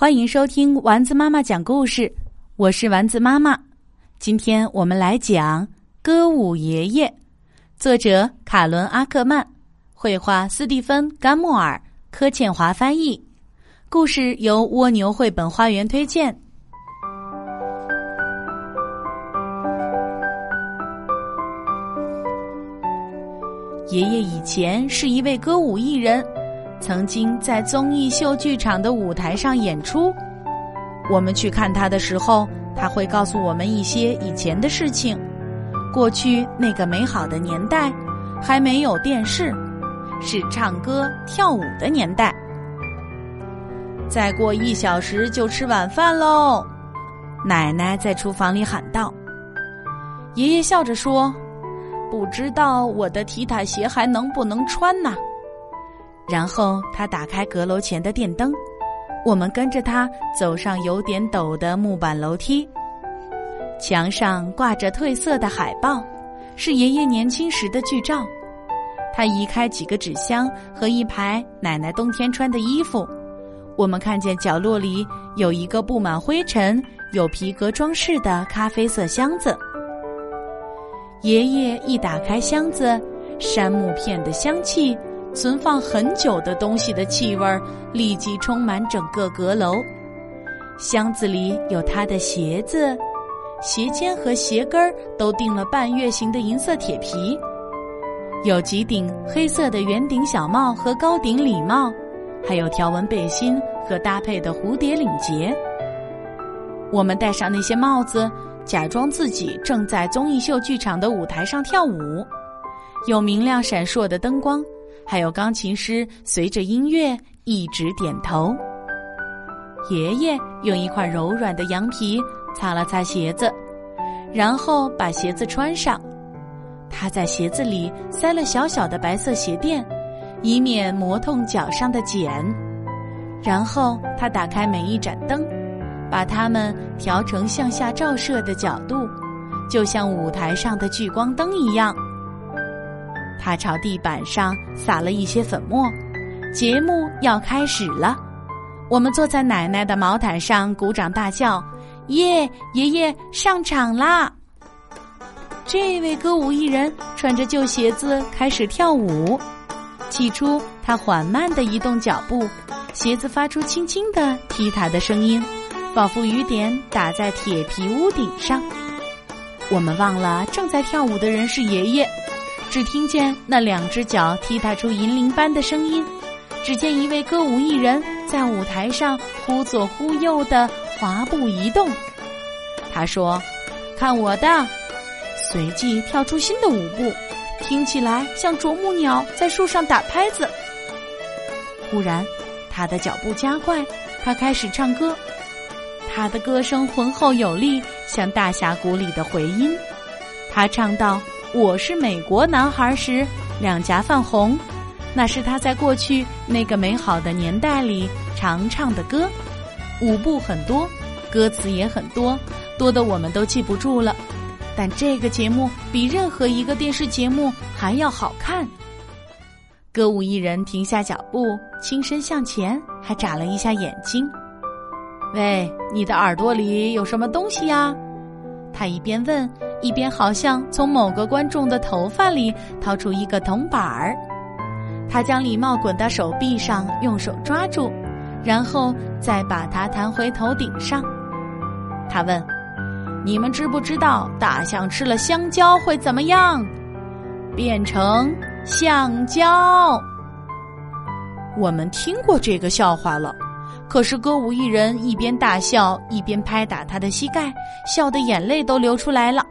欢迎收听丸子妈妈讲故事，我是丸子妈妈。今天我们来讲《歌舞爷爷》，作者卡伦·阿克曼，绘画斯蒂芬·甘莫尔，柯倩华翻译。故事由蜗牛绘本花园推荐。爷爷以前是一位歌舞艺人。曾经在综艺秀剧场的舞台上演出，我们去看他的时候，他会告诉我们一些以前的事情。过去那个美好的年代，还没有电视，是唱歌跳舞的年代。再过一小时就吃晚饭喽，奶奶在厨房里喊道。爷爷笑着说：“不知道我的踢踏鞋还能不能穿呢？”然后他打开阁楼前的电灯，我们跟着他走上有点陡的木板楼梯。墙上挂着褪色的海报，是爷爷年轻时的剧照。他移开几个纸箱和一排奶奶冬天穿的衣服，我们看见角落里有一个布满灰尘、有皮革装饰的咖啡色箱子。爷爷一打开箱子，杉木片的香气。存放很久的东西的气味立即充满整个阁楼。箱子里有他的鞋子，鞋尖和鞋跟儿都钉了半月形的银色铁皮。有几顶黑色的圆顶小帽和高顶礼帽，还有条纹背心和搭配的蝴蝶领结。我们戴上那些帽子，假装自己正在综艺秀剧场的舞台上跳舞，有明亮闪烁的灯光。还有钢琴师随着音乐一直点头。爷爷用一块柔软的羊皮擦了擦鞋子，然后把鞋子穿上。他在鞋子里塞了小小的白色鞋垫，以免磨痛脚上的茧。然后他打开每一盏灯，把它们调成向下照射的角度，就像舞台上的聚光灯一样。他朝地板上撒了一些粉末，节目要开始了。我们坐在奶奶的毛毯上，鼓掌大叫：“耶！爷爷上场啦！”这位歌舞艺人穿着旧鞋子开始跳舞。起初，他缓慢的移动脚步，鞋子发出轻轻的踢踏的声音，仿佛雨点打在铁皮屋顶上。我们忘了正在跳舞的人是爷爷。只听见那两只脚踢踏出银铃般的声音，只见一位歌舞艺人在舞台上忽左忽右的滑步移动。他说：“看我的！”随即跳出新的舞步，听起来像啄木鸟在树上打拍子。忽然，他的脚步加快，他开始唱歌。他的歌声浑厚有力，像大峡谷里的回音。他唱道。我是美国男孩时，两颊泛红，那是他在过去那个美好的年代里常唱的歌。舞步很多，歌词也很多，多的我们都记不住了。但这个节目比任何一个电视节目还要好看。歌舞艺人停下脚步，轻身向前，还眨了一下眼睛。喂，你的耳朵里有什么东西呀？他一边问。一边好像从某个观众的头发里掏出一个铜板儿，他将礼帽滚到手臂上，用手抓住，然后再把它弹回头顶上。他问：“你们知不知道大象吃了香蕉会怎么样？变成橡胶？”我们听过这个笑话了，可是歌舞艺人一边大笑一边拍打他的膝盖，笑得眼泪都流出来了。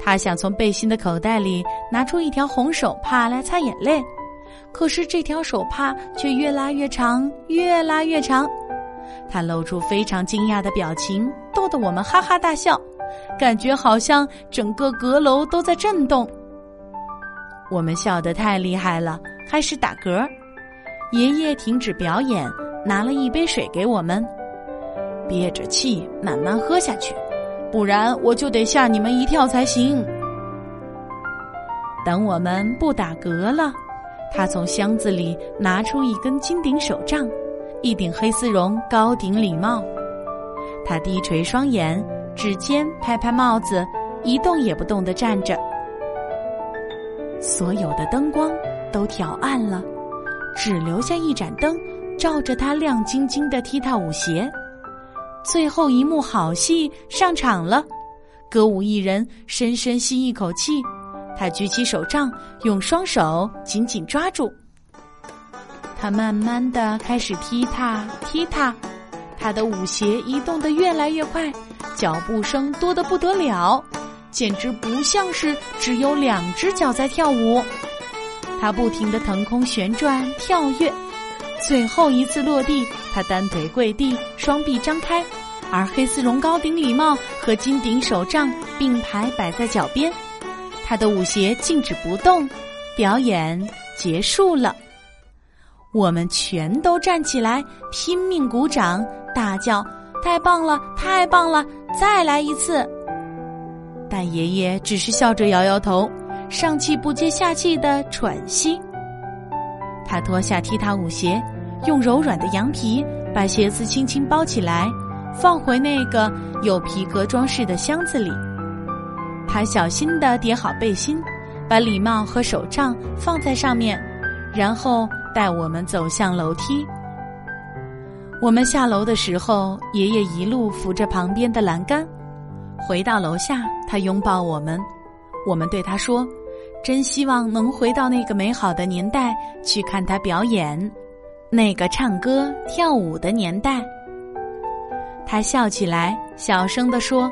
他想从背心的口袋里拿出一条红手帕来擦眼泪，可是这条手帕却越拉越长，越拉越长。他露出非常惊讶的表情，逗得我们哈哈大笑，感觉好像整个阁楼都在震动。我们笑得太厉害了，开始打嗝。爷爷停止表演，拿了一杯水给我们，憋着气慢慢喝下去。不然我就得吓你们一跳才行。等我们不打嗝了，他从箱子里拿出一根金顶手杖，一顶黑丝绒高顶礼帽。他低垂双眼，指尖拍拍帽子，一动也不动地站着。所有的灯光都调暗了，只留下一盏灯照着他亮晶晶的踢踏舞鞋。最后一幕好戏上场了，歌舞艺人深深吸一口气，他举起手杖，用双手紧紧抓住。他慢慢的开始踢踏踢踏，他的舞鞋移动的越来越快，脚步声多得不得了。简直不像是只有两只脚在跳舞，他不停地腾空旋转跳跃，最后一次落地，他单腿跪地，双臂张开，而黑丝绒高顶礼帽和金顶手杖并排摆在脚边，他的舞鞋静止不动，表演结束了。我们全都站起来，拼命鼓掌，大叫：“太棒了，太棒了，再来一次！”但爷爷只是笑着摇摇头，上气不接下气的喘息。他脱下踢踏舞鞋，用柔软的羊皮把鞋子轻轻包起来，放回那个有皮革装饰的箱子里。他小心地叠好背心，把礼帽和手杖放在上面，然后带我们走向楼梯。我们下楼的时候，爷爷一路扶着旁边的栏杆。回到楼下，他拥抱我们，我们对他说：“真希望能回到那个美好的年代去看他表演，那个唱歌跳舞的年代。”他笑起来，小声地说：“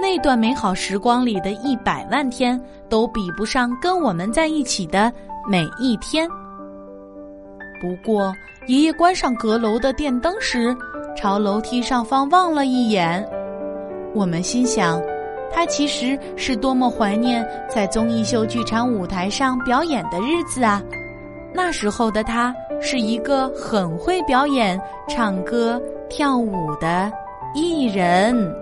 那段美好时光里的一百万天，都比不上跟我们在一起的每一天。”不过，爷爷关上阁楼的电灯时，朝楼梯上方望了一眼。我们心想，他其实是多么怀念在综艺秀剧场舞台上表演的日子啊！那时候的他是一个很会表演、唱歌、跳舞的艺人。